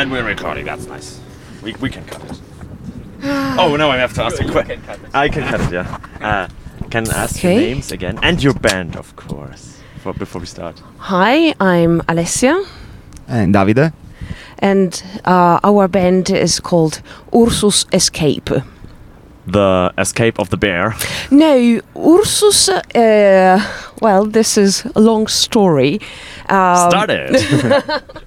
And we're recording. That's nice. We, we can cut it. oh no, I have to ask a question. I can cut it. Yeah. Uh, can I ask your Okay. names again and your band, of course, for, before we start. Hi, I'm Alessia, And Davide? and uh, our band is called Ursus Escape. The Escape of the Bear. No, Ursus. Uh, well, this is a long story. Um, Started.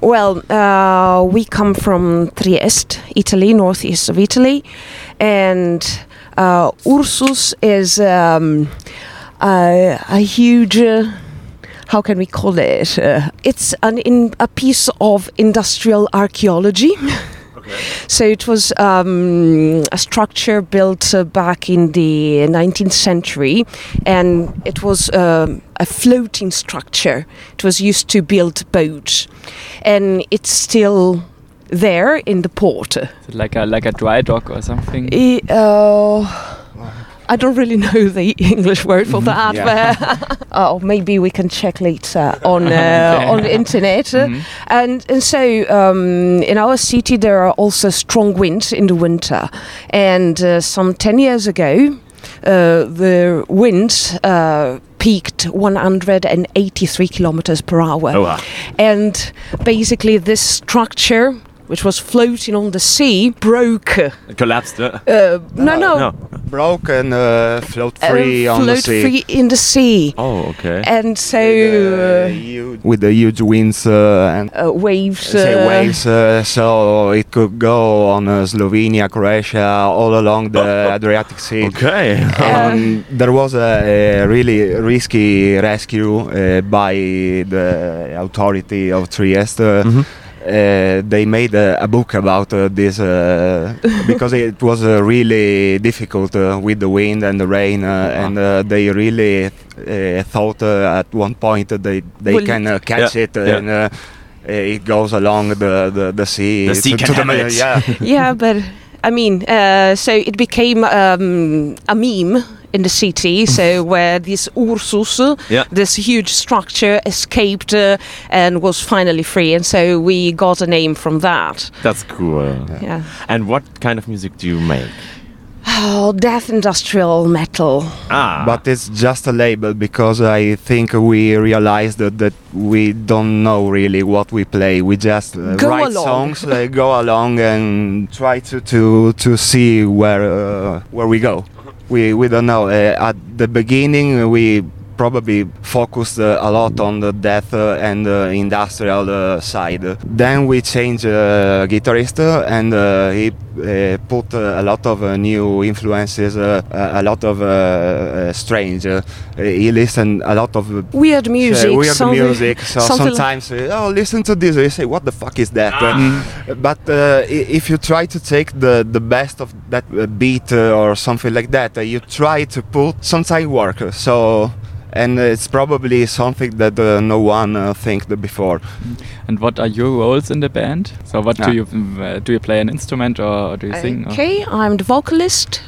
Well, uh, we come from Trieste, Italy, northeast of Italy, and uh, Ursus is um, a, a huge. Uh, how can we call it? Uh, it's an in, a piece of industrial archaeology. So it was um, a structure built uh, back in the 19th century, and it was um, a floating structure. It was used to build boats, and it's still there in the port. Like a like a dry dock or something? I- uh, I don't really know the English word for that, Yeah. but oh, maybe we can check later on uh, on the internet. Mhm. And and so um, in our city there are also strong winds in the winter, and uh, some ten years ago. Uh, the wind uh, peaked 183 kilometers per hour oh, wow. and basically this structure which was floating on the sea broke It collapsed. Uh, no no, no. Broke and uh, float uh, free on the float sea. free in the sea Oh, okay. and so With, uh, uh, huge- with the huge winds uh, and uh, waves say uh, waves, uh, so it could go on uh, Slovenia, Croatia, all along the Adriatic Sea. Okay. Um, there was a, a really risky rescue uh, by the authority of Trieste. Mhm. Uh, they made a, a book about uh, this uh, because it was uh, really difficult uh, with the wind and the rain, uh, and uh, they really uh, thought uh, at one point that they they Will can uh, catch Yeah, it yeah. and. It goes along the, the, the sea. The sea to- can to handle the, it. Yeah, yeah but i mean uh, so it became um, a meme in the city so where this ursus Yeah. this huge structure escaped uh, and was finally free and so we got a name from that That's cool. yeah And what kind of music do you make? oh death industrial metal Ah. but it's just a label because I think we realized that, that we don't know really what we play. We just uh, write along. songs, uh, go along, and try to to, to see where uh, where we go. We we don't know. Uh, at the beginning, we probably focused uh, a lot on the death uh, and uh, industrial uh, side. Then we changed uh, guitarist uh, and uh, he uh, put uh, a lot of uh, new influences, uh, a a lot of uh, uh, strange. Uh, he listened a lot of weird music weird something- music. So something like- sometimes, uh, oh, listen to this. You say, what the fuck is that? Ah. Uh, but uh, if you try to take the the best of that beat uh, or something like that, uh, you try to put sometimes work. So. And it's probably something that uh, no one uh, think before. And what are your roles in the band? So what do you uh, do? You play an instrument or do you sing? Okay, I'm the vocalist.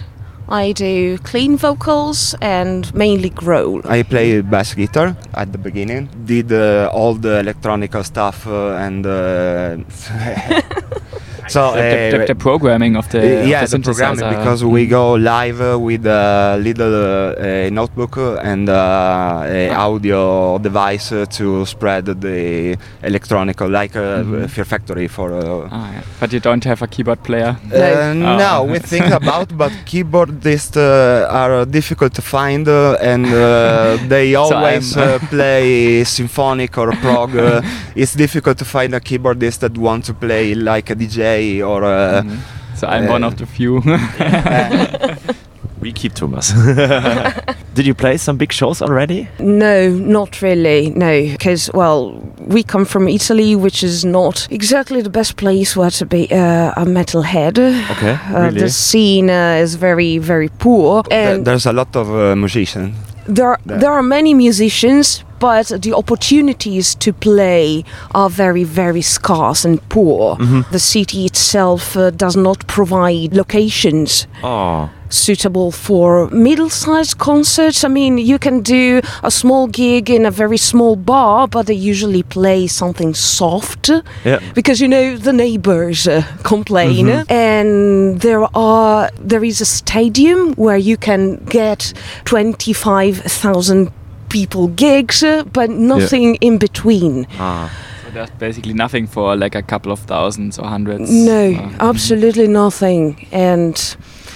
I do clean vocals and mainly growl. I play bass guitar at the beginning. Did uh, all the electronic stuff uh, and uh, so The, the, the, uh, the programming of the, Uh, of the the programming synthesizer. because we go live uh, with a little uh, uh, notebook and uh, a audio device uh, to spread the electronic, like uh, Mhm. Fear Factory for. Uh, Ah, yeah. But you don't have a keyboard player. uh, No. no, Oh. we think about, but keyboardists uh, are difficult to find, uh, and uh, they always I'm- uh, play symphonic or prog. Uh, it's difficult to find a keyboardist that wants to play like a DJ or. Uh, Mhm. So I'm one uh, of the few. we keep Thomas. Did you play some big shows already? No, not really. No, because well, we come from Italy, which is not exactly the best place where to be uh, a metalhead. Okay, Uh, really. The scene uh, is very, very poor, Th- and there's a lot of uh, musicians. There there. there are many musicians, but the opportunities to play are very, very scarce and poor. Mhm. The city itself uh, does not provide locations. Oh, suitable for middle-sized concerts. I mean, you can do a small gig in a very small bar, but they usually play something soft Yeah. because you know the neighbors uh, complain and there are there is a stadium where you can get 25,000 people gigs uh, but nothing in between Ah. So there's basically nothing for like a couple of thousands or hundreds. no Uh, absolutely nothing and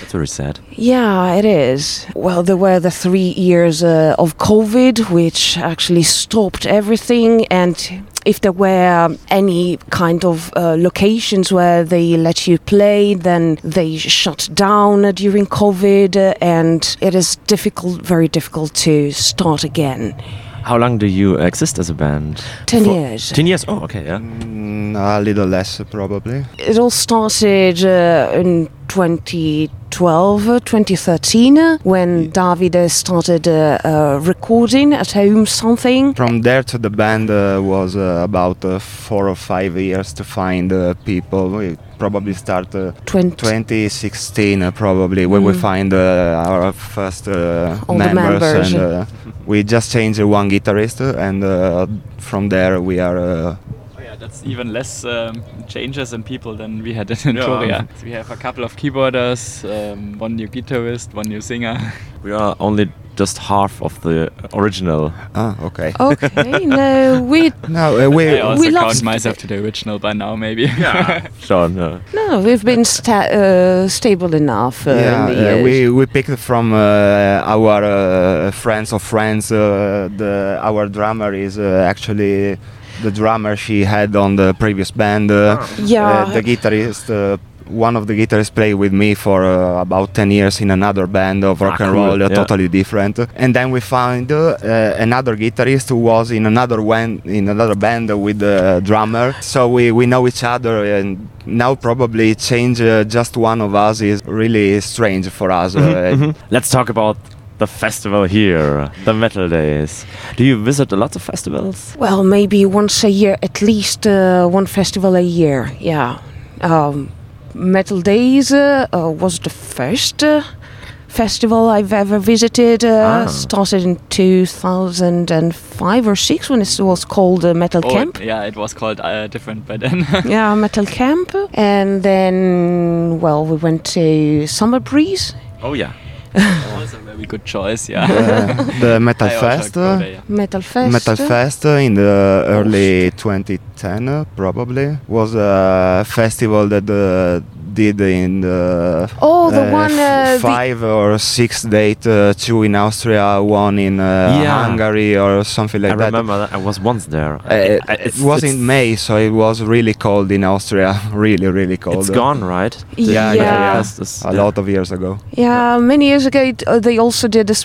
That's very sad. yeah it is well there were the 3 years uh, of covid which actually stopped everything and if there were any kind of uh, locations where they let you play, then they shut down uh, during COVID, uh, and it is difficult, very difficult to start again. How long do you exist as a band? 10 For- years. Ten years. Oh, okay, yeah. Mm, a little less, probably. It all started uh, in 2012, uh, 2013, uh, when David uh, started uh, uh, recording at home something. From there to the band uh, was uh, about uh, four or five years to find uh, people. We probably start uh, 20, 2016 uh, probably when we Mm. find uh, our first uh, members, members. and uh, we just changed one guitarist and uh, from there we are that's even less um, changes in people than we had in Yeah. Entoria. So we have a couple of keyboarders, um, one new guitarist, one new singer. We are only just half of the original. ah okay Okay, no, we no uh, we I also we count lost- myself to the original by now, maybe. Yeah, Sure, no. no, we've been sta- uh, stable enough uh, yeah, in the uh, we we picked from uh, our uh, friends of friends. Uh, the our drummer is uh, actually the drummer she had on the previous band. Uh, Yeah. uh, the guitarist. Uh, one of the guitarists played with me for uh, about 10 years in another band of rock Ah, and cool, roll, uh, yeah. totally different. And then we found uh, another guitarist who was in another one, in another band with the drummer. So we, we know each other, and now probably change uh, just one of us is really strange for us. Uh, Mhm. Let's talk about the festival here, the Metal Days. Do you visit a lot of festivals? Well, maybe once a year, at least uh, one festival a year. Yeah. Um, Metal Days uh, uh, was the first uh, festival I've ever visited. Uh, Ah. Started in 2005 or 6 when it was called uh, Metal Oh, Camp. yeah, it was called uh, different by then. yeah, Metal Camp. And then, well, we went to Summer Breeze. Oh yeah. Also a very good choice, yeah. uh, the Metal Fest. go uh, yeah. Metal Fest. Metal Fest uh, in the early 2010 uh, probably was a festival that uh, did in the Oh, the uh, one. f- Uh, the, five or six date uh, two in Austria one in uh, Yeah. Hungary or something like I that I remember that. I was once there. uh, it, I- it was in May, so it was really cold in Austria. really, really cold. It's gone, right? The Yeah, Metal yeah. A yeah. lot of years ago. Yeah, many years ago it, uh, they also did this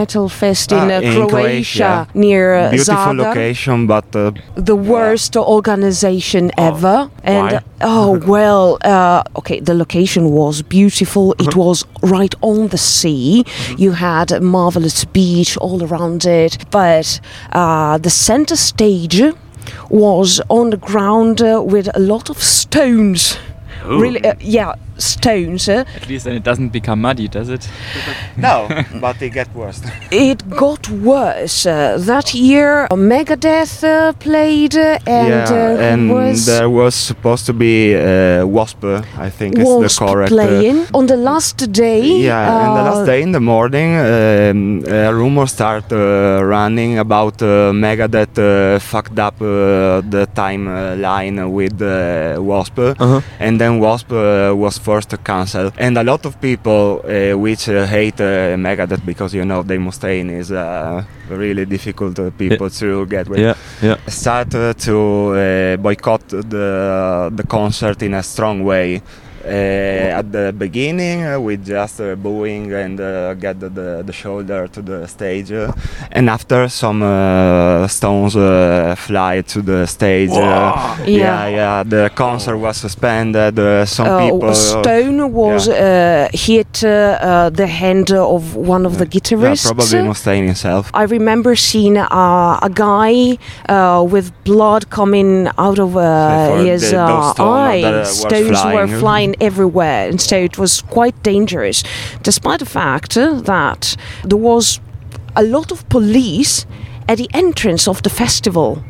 metal fest in, Ah, uh, in Croatia, Croatia. near uh, Beautiful Zadar. location, but uh, The worst organization ever. And Why? Oh well, uh, okay, the location was beautiful. It Uh-huh. was right on the sea. Mm-hmm. You had a marvelous beach all around it, but uh, the center stage was on the ground uh, with a lot of stones. Ooh. Really, uh, yeah, stones. uh, At least then it doesn't become muddy, does it? no, but it gets worse. It got worse. Uh, that year, Megadeth uh, played, uh, and, yeah, uh, and was there was supposed to be uh, Wasp, uh, I think is the Wasp correct. uh, playing on the last day. yeah, and the last uh, day in the morning, um, a rumor start uh, running about uh, Megadeth uh, fucked up uh, the timeline with uh, Wasp, Uh-huh. and then Wasp uh, was forced to cancel. And a lot of people uh, which uh, hate uh, Megadeth because you know Dave Mustaine is uh, really difficult people to get with Yeah, yeah. start to uh, boycott the the concert in a strong way. Uh, at the beginning, we just uh, booing and uh, get the, the, the shoulder to the stage, uh, and after some uh, stones uh, fly to the stage. Uh, yeah, yeah. The concert was suspended. Uh, some uh, people. stone was uh, hit uh, uh, the hand of one of the yeah, guitarists. probably Mustaine himself. I remember seeing uh, a guy uh, with blood coming out of uh, his the- those uh, stones eye. that were Stones were flying. Everywhere. And so it was quite dangerous, despite the fact that there was a lot of police at the entrance of the festival.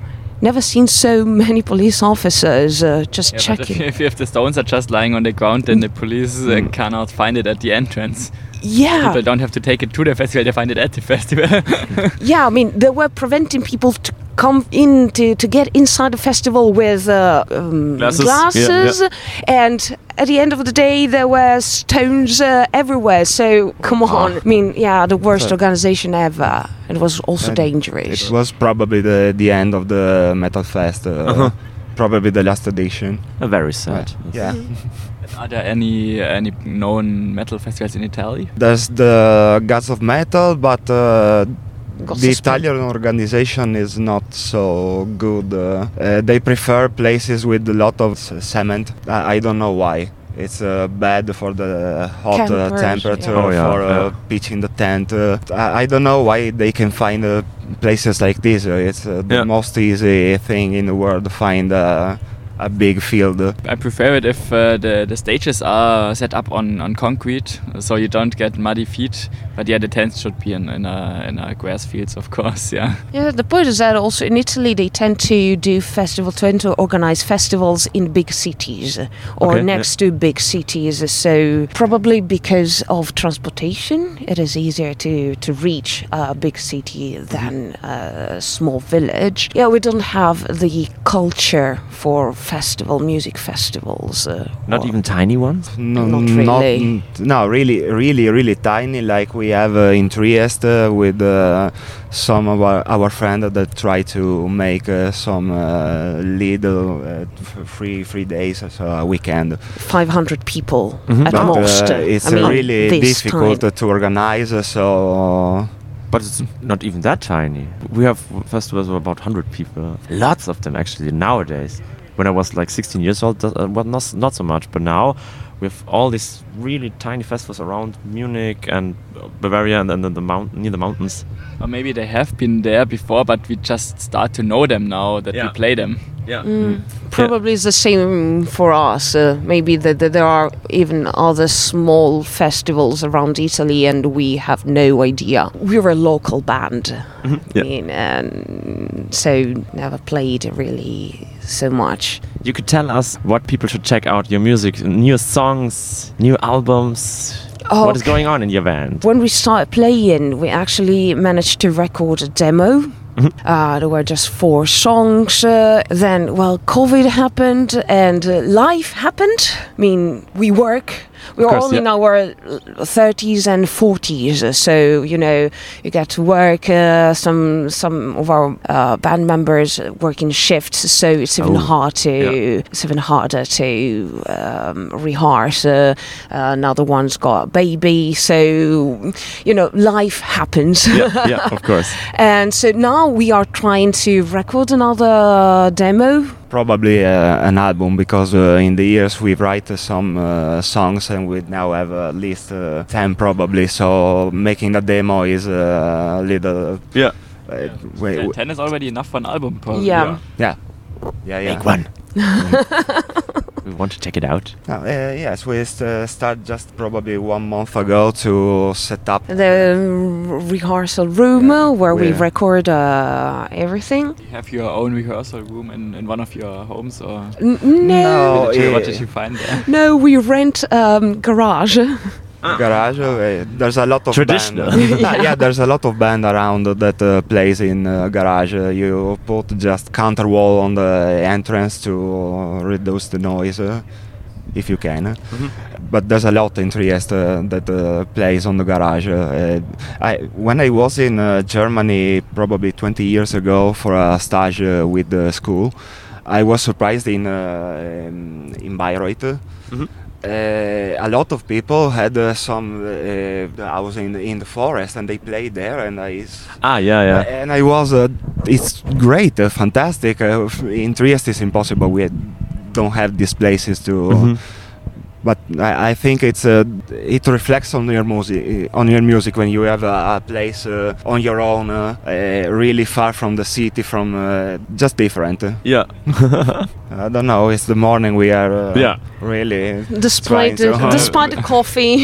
Never seen so many police officers uh, just Yeah, checking. if, if, if the stones are just lying on the ground, then the police uh, cannot find it at the entrance. yeah, People don't have to take it to the festival; they find it at the festival. yeah. I mean, they were preventing people to come in to, to get inside the festival with uh, um, Glasses. glasses, Yeah, and at the end of the day, there were stones uh, everywhere. So come on, I mean, yeah, the worst So- organization ever. It was also And dangerous. It was probably the the end of the Metal Fest. Uh, Uh-huh. Probably the last edition. Uh, very sad. Yeah. are there any any known metal festivals in Italy? There's the Gods of Metal, but uh, Gods the of Italian organization is not so good. Uh, uh, they prefer places with a lot of c- cement. I, I don't know why. It's uh, bad for the hot uh, temperature yeah. Oh, yeah, for uh, yeah. pitching the tent. Uh, I, I don't know why they can find uh, places like this. Uh, it's uh, the Yeah. most easy thing in the world to find uh, a big field. I prefer it if uh, the the stages are set up on, on concrete, so you don't get muddy feet. But yeah, the tents should be in in a, in a grass fields, of course. Yeah. Yeah, the point is that also in Italy they tend to do festival, tend to organize festivals in big cities or Okay, next to big cities. So probably because of transportation, it is easier to to reach a big city than a small village. Yeah, we don't have the culture for festival music festivals. Uh, Not even tiny ones. No, Not really. no, really, really, really tiny. Like we have uh, in Trieste uh, with uh, some of our, our friends that try to make uh, some uh, little uh, free free days, so a weekend. 500 people Mhm. at But most. uh, it's I mean, really difficult time. to organize. uh, So But it's not even that tiny. We have festivals of about 100 people. Lots of them actually nowadays. When I was like 16 years old, uh, well, not, not so much. But now we have all these really tiny festivals around Munich and Bavaria and then the, the mount, near the mountains. Or maybe they have been there before, but we just start to know them now that we play them. Yeah. Mm. Probably it's the same for us. Uh, maybe that that there are even other small festivals around Italy, and we have no idea. We're a local band, Yeah. I mean, and so never played really so much. You could tell us what people should check out your music, new songs, new albums. Oh, What is going on in your band? When we started playing, we actually managed to record a demo. Mhm. Uh, there were just four songs. Uh, then, well, COVID happened and uh, life happened. I mean, we work. We are course, all in our uh, 30s and 40s, uh, so you know you get to work. Uh, some some of our uh, band members work in shifts, so it's even Oh, hard to yeah. it's even harder to um, rehearse. Uh, another one's got a baby, so you know life happens. yeah, yeah, of course. and so now we are trying to record another demo. Probably uh, an album because uh, in the years we write uh, some uh, songs and we now have at least uh, 10 probably so making a demo is uh, a little Yeah. uh, wait, Uh, Ten is already enough for an album, probably. Yeah. yeah yeah yeah Make one. we want to check it out. No, uh, yes we st- start just probably one month ago to set up The rehearsal room uh, where we Yeah. record uh, everything. You have your own rehearsal room in, in one of your homes, or N- no, No. Did you- what did you find there? no, we rent um, garage. garage uh, there's a lot of Traditional. band yeah. yeah there's a lot of band around that uh, plays in uh, garage uh, you put just counter wall on the entrance to uh, reduce the noise uh, if you can but there's a lot in Trieste uh, that uh, plays on the garage uh, I, when I was in uh, Germany probably 20 years ago for a stage uh, with the school I was surprised in uh, in, in Bayreuth Mhm. Uh, a lot of people had uh, some uh, I was in in the forest and they played there and I Ah, yeah, yeah. and I was uh, it's great uh, fantastic uh, in Trieste it's impossible we don't have these places to Mhm. But I, I think it's uh, it reflects on your music on your music when you have a, a place uh, on your own, uh, uh, really far from the city, from uh, just different. Yeah. I don't know. It's the morning we are uh, Yeah. really Despite the, to- despite the coffee.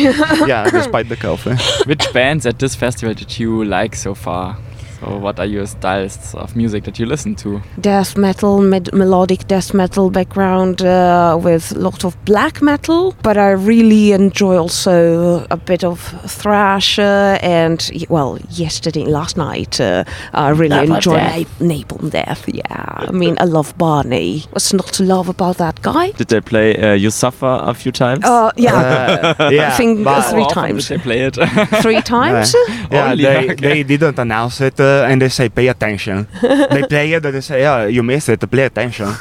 yeah, despite the coffee. Which bands at this festival did you like so far? So what are your styles of music that you listen to? death metal, med- melodic death metal background uh, with lots of black metal, but I really enjoy also a bit of thrash uh, and well, yesterday, last night, uh, I really Napalm enjoyed Death. Na- Napalm Death. Yeah, I mean, I love Barney. What's not to love about that guy? Did they play uh, You Suffer a few times? Uh, yeah, Uh, yeah, I think but- three times. Did they play it? three times. Yeah, Only, they, they didn't announce it uh, and they say pay attention. they play it and they say, oh, you missed it, pay attention.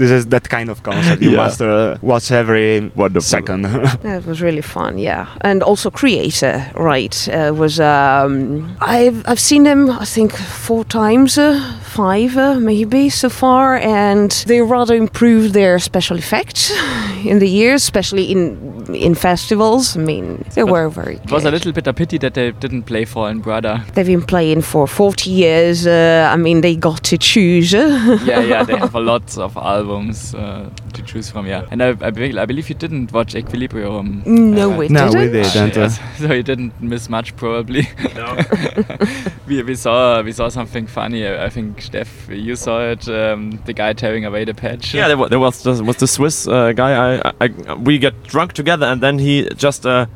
this is that kind of concert. You Yeah. must uh, watch every Wonderful. second. That was really fun, yeah. And also Kreator, right? Uh, was um, I've I've seen them I think four times, uh, five uh, maybe so far, and they rather improved their special effects in the years, especially in in festivals. I mean, they were very. It was a little bit a pity that they didn't play Fallen Brother. They've been playing for 40 years. Uh, I mean, they got to choose. uh, yeah, yeah, they have a lot of albums uh, to choose from. Yeah, and I, I, I believe you didn't watch Equilibrium. No, uh, we no, we didn't. didn't. Yes, so you didn't miss much probably. No. we, we saw we saw something funny. I I think Steff, you saw it. Um, the guy tearing away the patch. Yeah, there was, there was, there was the Swiss uh, guy. I, I, we get drunk together, and then he just uh,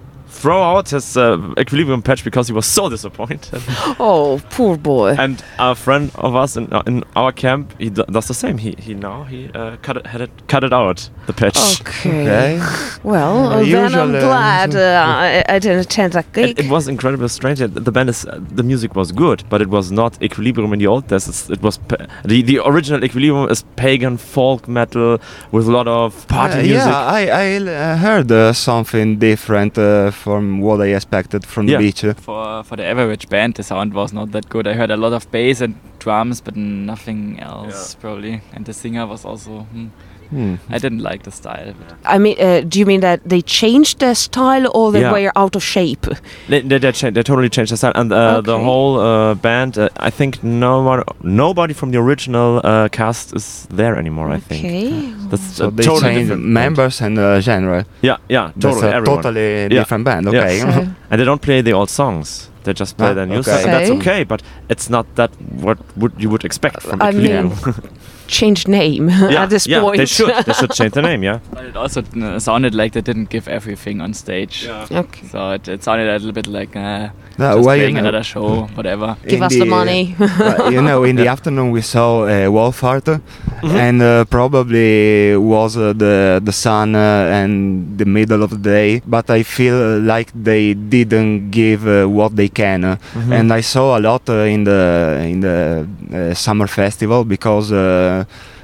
throw out his uh, equilibrium patch because he was so disappointed. Oh, poor boy. and a friend of us in, uh, in our camp, he do- does the same. He he now he uh, cut it had it cut it out the patch. Okay. okay. Well, Uh, then I'm glad uh, I, I didn't attend that gig. It, it was incredibly strange. The band is uh, the music was good, but it was not Equilibrium in the old days. It's, it was pa- the the original Equilibrium is pagan folk metal with a lot of party Uh, music. yeah, I, I uh, heard uh, something different uh, from what I expected from Yeah. the beach. Uh, For for the average band, the sound was not that good. I heard a lot of bass and drums, but nothing else probably. And the singer was also. Hmm, Hmm. I didn't like the style. But I mean, uh, do you mean that they changed their style or they Yeah. were out of shape? They, they, they, cha- they totally changed the style, and uh, the whole uh, band. Uh, I think no one, nobody from the original uh, cast is there anymore. I think Okay. that's So they totally changed different band. members and uh, genre. Yeah, yeah, That's totally. a everyone. totally different band. Yeah. Okay. So, and they don't play the old songs. They just play Ah, the new okay. stuff, and that's Okay. okay. But it's not that what would you would expect from I Equilibrium. change name yeah, at this yeah, point. they should. They should change the name. Yeah. But it also uh, sounded like they didn't give everything on stage. Yeah. okay. So it, it sounded a little bit like uh, No, just well, you playing know, another show, whatever. Give us the money. uh, you know, in the afternoon we saw uh, Wolfheart, Mm-hmm. and uh, probably was uh, the the sun uh, and the middle of the day. But I feel uh, like they didn't give uh, what they can, uh, Mm-hmm. and I saw a lot uh, in the in the uh, summer festival because.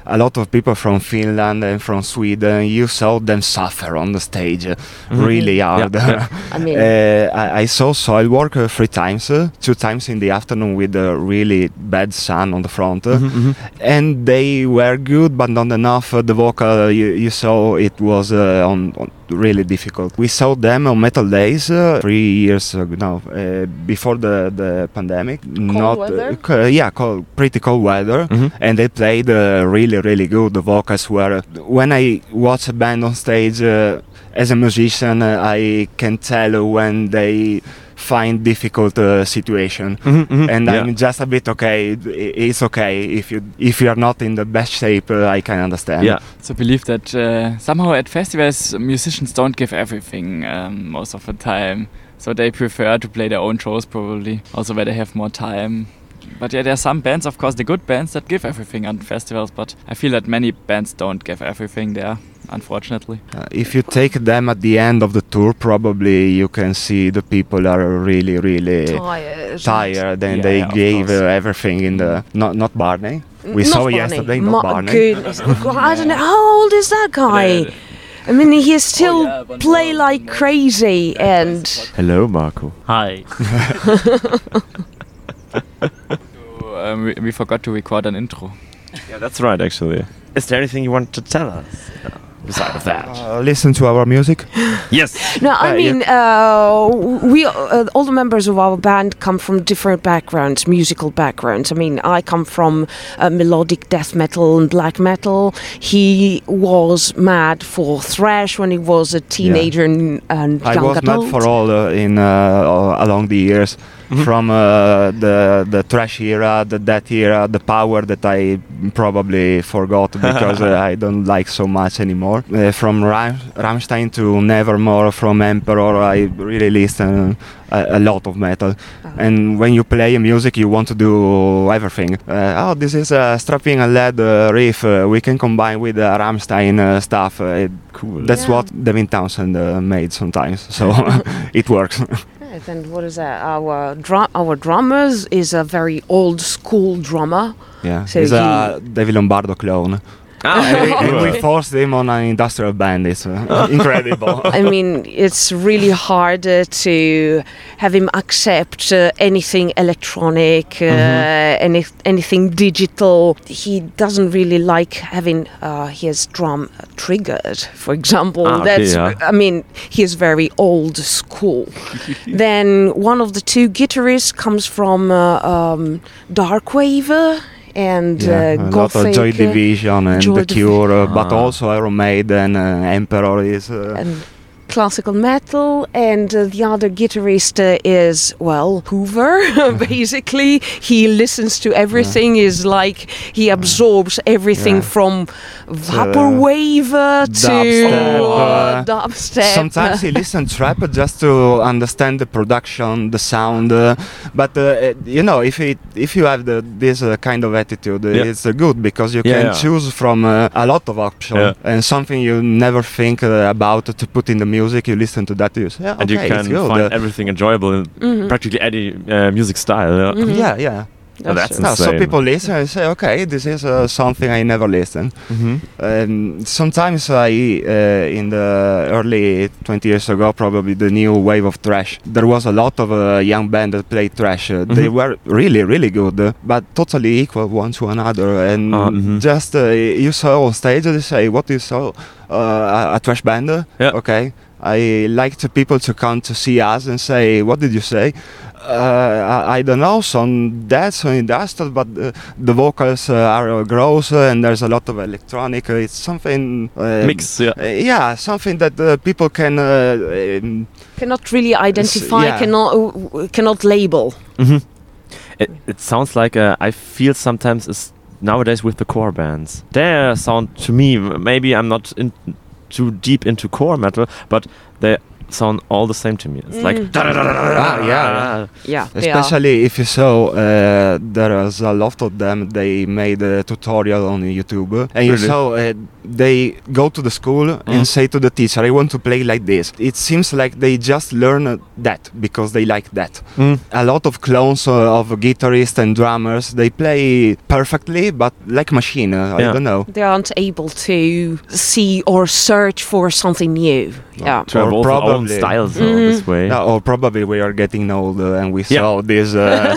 A lot of people from Finland and from Sweden, you saw them suffer on the stage uh, Mhm. really hard. yeah. I mean, Uh, I, I saw Soilwork uh, three times, uh, two times in the afternoon with a really bad sun on the front, uh, Mhm, and they were good, but not enough. Uh, the vocal, uh, you, you saw it was uh, on, on really difficult. We saw them on Metal Days uh, three years ago, no, uh, before the, the pandemic. not weather? Uh, yeah, cold, pretty cold weather Mhm. and they played uh, really really good the vocals were when i watch a band on stage uh, as a musician uh, i can tell when they find difficult uh, situation Mhm, mhm. and Yeah. i'm just a bit okay it's okay if you if you're not in the best shape uh, i can understand Yeah. So believe that uh, somehow at festivals musicians don't give everything um, most of the time. So they prefer to play their own shows probably, also where they have more time. But yeah, there are some bands, of course, the good bands that give everything on festivals. But I feel that many bands don't give everything there, unfortunately. Uh, if you take them at the end of the tour probably you can see the people are really really tired. tired and Yeah, they yeah, gave uh, everything in the not not barney we Not saw Barney. yesterday not My barney goodness. I don't know. How old is that guy? I mean, he still yeah, play like crazy and Hello, Marco. Hi. So, um, we, we forgot to record an intro. Yeah, that's right. Actually, is there anything you want to tell us? beside of that? Uh, listen to our music. yes. No, I Uh, mean, uh, we uh, all the members of our band come from different backgrounds, musical backgrounds. I mean, I come from uh, melodic death metal and black metal. He was mad for thrash when he was a teenager and, and I young was adult. mad for all uh, in uh, uh, along the years, Mhm. from uh, the the thrash era, the death era, the power that I probably forgot because uh, I don't like so much anymore. Uh, from Ram- Rammstein to Nevermore, from Emperor, I really listen a, a lot of metal. Uh-huh. And when you play music, you want to do everything. Uh, oh, this is a Strapping Young Lad uh, riff. Uh, we can combine with uh, Rammstein uh, stuff. Uh, it- Cool. that's Yeah. what Devin Townsend uh, made sometimes, so it works. Right, and what is that? Our drum, our drummers is a very old school drummer. yeah, So he's a David Lombardo clone, Ah, and we cool. forced him on an industrial band. It's uh, incredible. I mean, it's really hard uh, to have him accept uh, anything electronic, uh, Mm-hmm. any, anything digital. He doesn't really like having uh, his drum triggered, for example. Ah, okay, That's, yeah. I mean, he's very old school. then one of the two guitarists comes from uh, um, Darkwave and yeah, uh, a lot of Joy Division and Joy The Cure, but also Iron Maiden, uh, Emperor is. Uh, and classical metal and uh, the other guitarist uh, is well hoover basically he listens to everything is like he absorbs everything Yeah. from vaporwave uh, to dubstep, uh, dubstep Sometimes he listens trap just to understand the production, the sound. Uh, but uh, you know, if it, if you have the, this uh, kind of attitude, Yeah. it's uh, good because you Yeah, can yeah. choose from uh, a lot of options Yeah. and something you never think uh, about to put in the music. You listen to that, you say, yeah, and okay, you it's can good. find Uh, everything enjoyable in Mhm. practically any uh, music style. Yeah. Mhm. yeah, yeah. Oh, that's true. No, so people listen and say, okay, this is uh, something I never listened. Mhm. Um, sometimes I, uh, in the early 20 years ago, probably the new wave of thrash, there was a lot of uh, young band that played thrash. Uh, They Mhm. were really, really good, uh, but totally equal one to another. And Uh, mhm. just uh, you saw on stage, they say, what you saw? Uh, a, a thrash band? Yeah. Okay. I like to people to come to see us and say, what did you say? Uh, I, I don't know, some dead, some industrial, but uh, the vocals uh, are gross uh, and there's a lot of electronic. Uh, it's something uh, Mix. Yeah. uh, yeah, something that uh, people can. Uh, um, cannot really identify yeah. cannot uh, cannot label hmm It, it sounds like uh, I feel sometimes is nowadays with the core bands. Their sound to me, maybe I'm not in, too deep into core metal, but they sound all the same to me. It's like Mm. Ah, yeah. yeah especially if you saw, uh, there was a lot of them. They made a tutorial on YouTube, and you Really? saw uh, they go to the school Mm. and say to the teacher, "I want to play like this." It seems like they just learn that because they like that. Mm. a lot of clones uh, of guitarists and drummers. They play perfectly, but like machine. Uh, I don't know. they aren't able to see or search for something new yeah To Or evolve probably- styles Mhm. this way. No, or probably we are getting old uh, and we Yeah. saw these uh,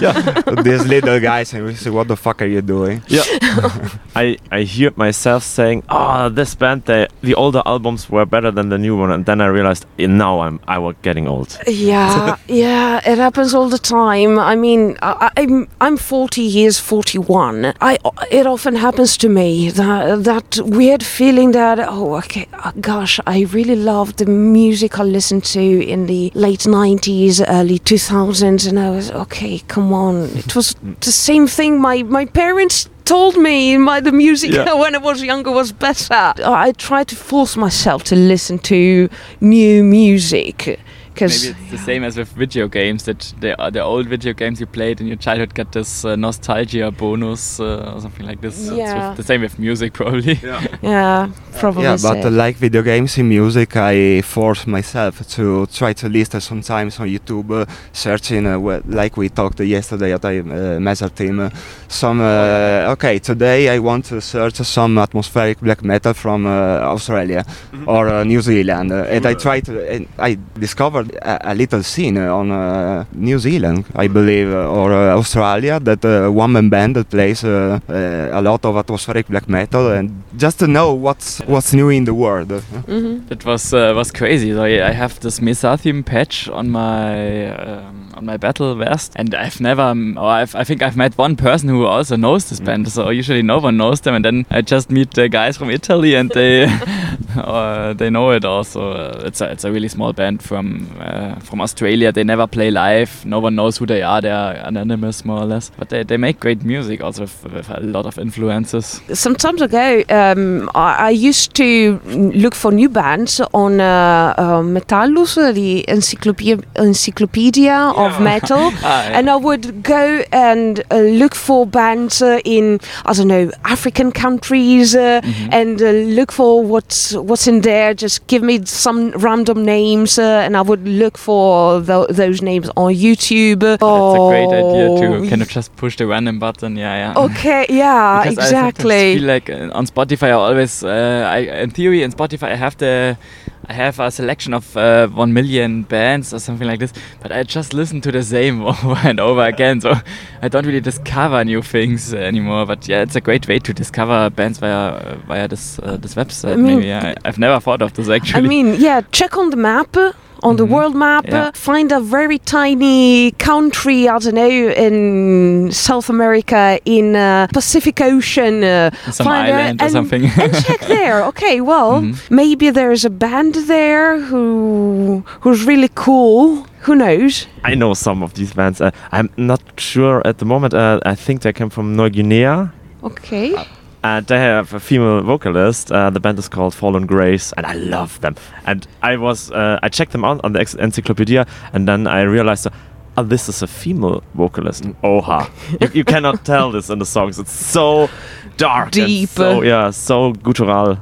these little guys and we say, "What the fuck are you doing?" Yeah. I, I hear myself saying, "Oh, this band, they, the older albums were better than the new one," and then I realized eh, now I'm I was getting old. Yeah, yeah, it happens all the time. I mean, I, I'm I'm 40, he is 41. I it often happens to me that that weird feeling that oh, okay, uh, gosh, I really loved the music I listened to in the late 90s, early 2000s, and I was okay, come on, it was the same thing. My my parents. Told me my the music Yeah. when I was younger was better. I try to force myself to listen to new music because Maybe it's the same as with video games that the uh, the old video games you played in your childhood got this uh, nostalgia bonus uh, or something like this. It's with- Yeah. the same with music probably. Yeah, probably. yeah, but so. uh, like video games in music, I force myself to try to listen sometimes on YouTube, uh, searching uh, wh- like we talked yesterday at the uh, Mesarthim. Uh, some uh, okay, today I want to search some atmospheric black metal from uh, Australia or uh, New Zealand, uh, and I try to. And I discovered a, a little scene on uh, New Zealand, I believe, or uh, Australia, that uh, one man band that plays uh, uh, a lot of atmospheric black metal, and just to know what's what's new in the world. Mm-hmm. It was uh, was crazy. So I I have this Mesa patch on my um, on my battle vest, and I've never, um, or I've, I think I've met one person who also knows this band. So usually no one knows them, and then I just meet the guys from Italy, and they uh, they know it also. Uh, it's a it's a really small band from uh, from Australia. They never play live. No one knows who they are. They are anonymous more or less, but they, they make great music also with, with a lot of influences. Some times ago, um, I, I used to look for new bands on uh, uh, Metallum, the encyclopedia, encyclopedia of metal, Ah, yeah. and I would go and uh, look for bands uh, in I don't know African countries uh, Mhm. and uh, look for what's what's in there. Just give me some random names, uh, and I would look for tho- those names on YouTube. That's a great idea Oh, to kind of just push the random button. Yeah, yeah. Okay, yeah, Because I exactly. feel like uh, on Spotify, I always, uh, I in theory, in Spotify, I have the, I have a selection of uh, one million bands or something like this, but I just listen to the same over and over again, so I don't really discover new things anymore. But yeah, it's a great way to discover bands via via this uh, this website. I mean- maybe yeah, I've never thought of this actually. I mean, yeah, check on the map. Uh, On the Mhm. world map, Yeah. uh, find a very tiny country, I don't know, in South America, in uh, Pacific Ocean. Uh, Some find a- island or something. and check there. Okay, well, Mhm. maybe there's a band there who who's really cool. Who knows? I know some of these bands. Uh, I'm not sure at the moment. Uh, I think they come from New Guinea. Okay. And they have a female vocalist. Uh, the band is called Fallen Grace, and I love them. And I was, uh, I checked them out on the encyclopedia, and then I realized, oh, this is a female vocalist. Oha! you, you cannot tell this in the songs. It's so dark, and Deep. so yeah, so guttural.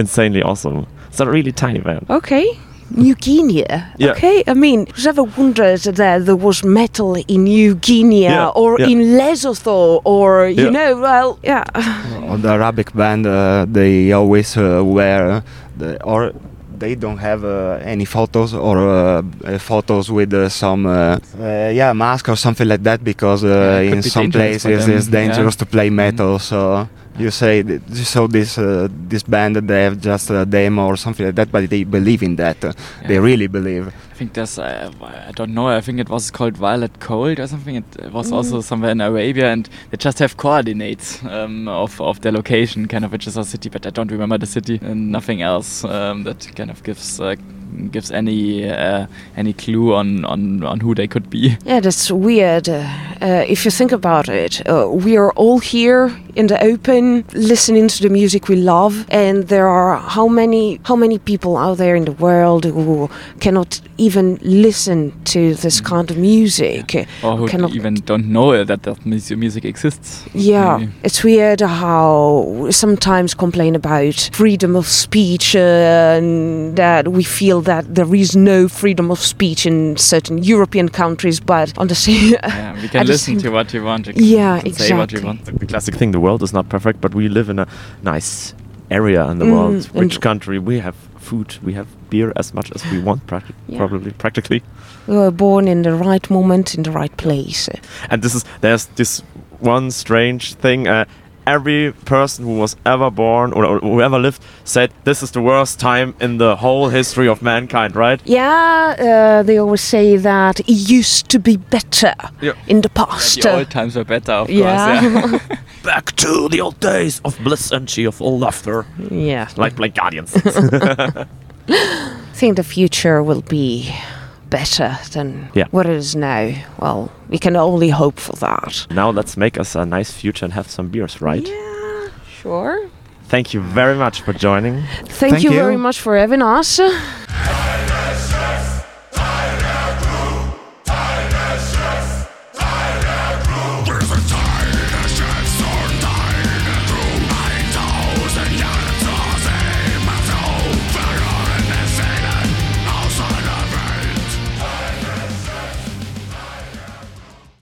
Insanely awesome. It's a really tiny band. Okay. New Guinea. Yeah. Okay. I mean, who's ever wondered that there was metal in New Guinea Yeah, or yeah. in Lesotho or, you Yeah. know, well, yeah. On the Arabic band, uh, they always uh, wear the or they don't have uh, any photos or uh, uh, photos with uh, some uh, uh, yeah mask or something like that because uh, in some places it's dangerous yeah. to play metal. So you say th- so this uh, this band they have just a demo or something like that, but they believe in that. Uh, They really believe. I think there's, uh, I don't know, I think it was called Violet Cold or something. It uh, was Mm. also somewhere in Arabia, and they just have coordinates um, of, of their location, kind of, which is a city, but I don't remember the city, and nothing else um, that kind of gives uh, gives any uh, any clue on, on, on who they could be. Yeah, that's weird. Uh, uh, if you think about it, uh, we are all here in the open, listening to the music we love, and there are how many how many people out there in the world who cannot even listen to this kind of music. Or who Cannot- even don't know that that music exists. Yeah, maybe. it's weird how we sometimes complain about freedom of speech and that we feel that there is no freedom of speech in certain European countries, but on the same Yeah, we can listen to what you want. You can Yeah, say what you want. the classic thing the world is not perfect but we live in a nice area in the Mm, world which country we have food we have beer as much as we want practi- Yeah. probably practically we were born in the right moment in the right place. and this is there's this one strange thing uh, every person who was ever born or, or who ever lived said this is the worst time in the whole history of mankind right Yeah, uh, they always say that it used to be better Yeah. in the past. The old times were better, of yeah, course. Yeah. back to the old days of bliss and cheerful laughter yeah. like Blind Guardians I think the future will be better than Yeah. what it is now. Well, we can only hope for that. now let's make us a nice future and have some beers right Yeah, sure. thank you very much for joining Thank, Thank you, you. very much for having us.